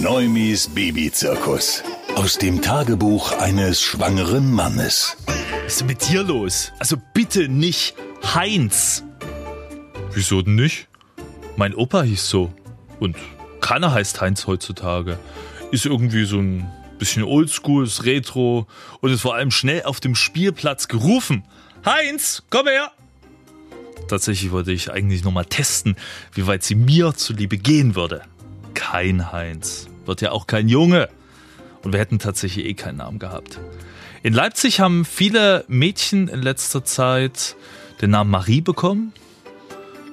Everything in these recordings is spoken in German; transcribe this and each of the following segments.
Neumis Babyzirkus. Aus dem Tagebuch eines schwangeren Mannes. Was ist mit dir los? Also bitte nicht Heinz. Wieso denn nicht? Mein Opa hieß so. Und keiner heißt Heinz heutzutage. Ist irgendwie so ein bisschen oldschool, ist retro und ist vor allem schnell auf dem Spielplatz gerufen. Heinz, komm her! Tatsächlich wollte ich eigentlich nochmal testen, wie weit sie mir zuliebe gehen würde. Kein Heinz. Wird ja auch kein Junge. Und wir hätten tatsächlich eh keinen Namen gehabt. In Leipzig haben viele Mädchen in letzter Zeit den Namen Marie bekommen.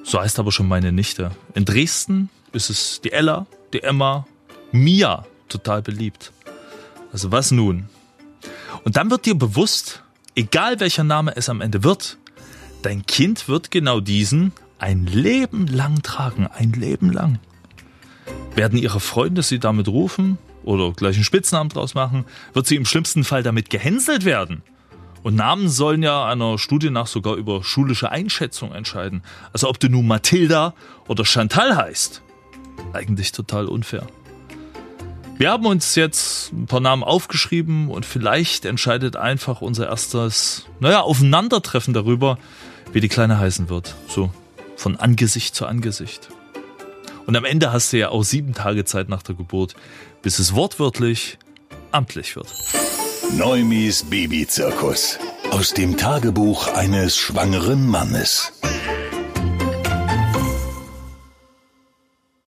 So heißt aber schon meine Nichte. In Dresden ist es die Ella, die Emma, Mia, total beliebt. Also was nun? Und dann wird dir bewusst, egal welcher Name es am Ende wird, dein Kind wird genau diesen ein Leben lang tragen, ein Leben lang. Werden ihre Freunde sie damit rufen oder gleich einen Spitznamen draus machen, wird sie im schlimmsten Fall damit gehänselt werden. Und Namen sollen ja einer Studie nach sogar über schulische Einschätzung entscheiden. Also ob du nun Mathilda oder Chantal heißt. Eigentlich total unfair. Wir haben uns jetzt ein paar Namen aufgeschrieben und vielleicht entscheidet einfach unser erstes, naja, Aufeinandertreffen darüber, wie die Kleine heißen wird. So von Angesicht zu Angesicht. Und am Ende hast du ja auch sieben Tage Zeit nach der Geburt, bis es wortwörtlich amtlich wird. Neumis Babyzirkus. Aus dem Tagebuch eines schwangeren Mannes.